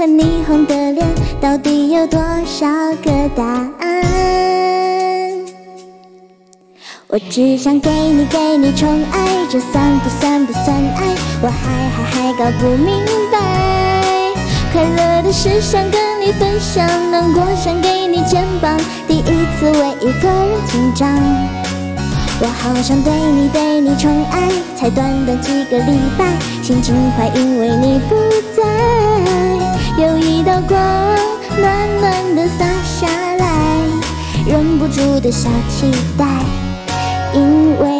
和霓虹的脸，到底有多少个答案？我只想给你给你宠爱，这算不算不算爱？我还还还搞不明白。快乐的事想跟你分享，难过想给你肩膀。第一次为一个人紧张，我好想对你对你宠爱，才短短几个礼拜，心情坏因为你不在。有一道光暖暖的洒下来，忍不住的小期待。因为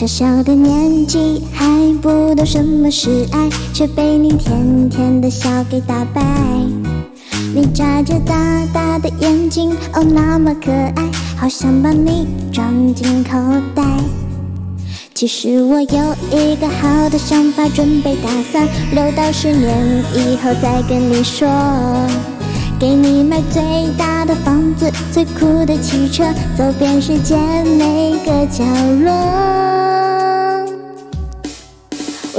小小的年纪还不懂什么是爱，却被你甜甜的笑给打败。你眨着大大的眼睛，哦那么可爱，好想把你装进口袋。其实我有一个好的想法，准备打算留到十年以后再跟你说。给你买最大的房子，最酷的汽车，走遍世界每个角落。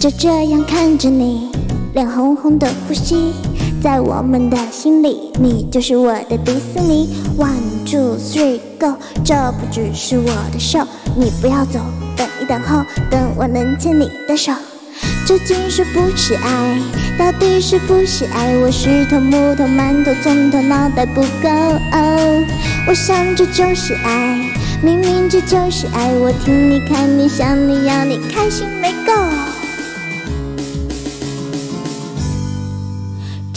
就这样看着你，脸红红的呼吸，在我们的心里，你就是我的迪士尼。One two three go，这不只是我的手，你不要走，等一等候，等我能牵你的手。究竟是不是爱？到底是不是爱？我是头木头馒头，从头脑袋不够。我想这就是爱，明明这就是爱。我听你看你想你要你开心没够。